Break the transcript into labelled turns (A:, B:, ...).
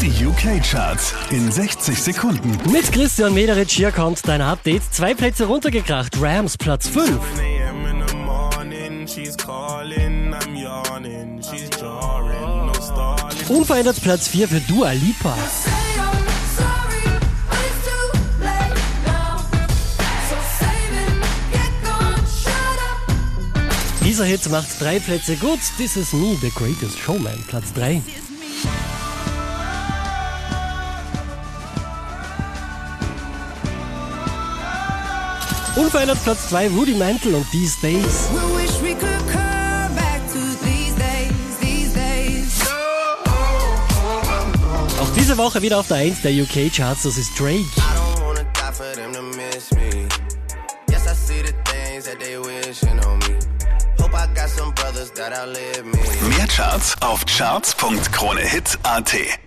A: Die UK-Charts in 60 Sekunden.
B: Mit Christian Mederitsch hier kommt dein Update. Zwei Plätze runtergekracht. Rams Platz 5.
C: a.m. in the morning, she's calling, I'm yawning, she's jarring, no stalling.
B: Unverändert Platz 4 für Dua Lipa. Dieser Hit macht drei Plätze gut. This is me, the greatest showman. Platz 3. Unverändert Platz 2 Rudy Mantle und
D: These Days.
B: Auch diese Woche wieder auf der 1 der UK Charts, das ist Drake.
C: I don't wanna die for them to miss me. Yes, I see the things that they wishing on me. Hope I got some brothers that outlive me.
A: Mehr Charts auf charts.kronehit.at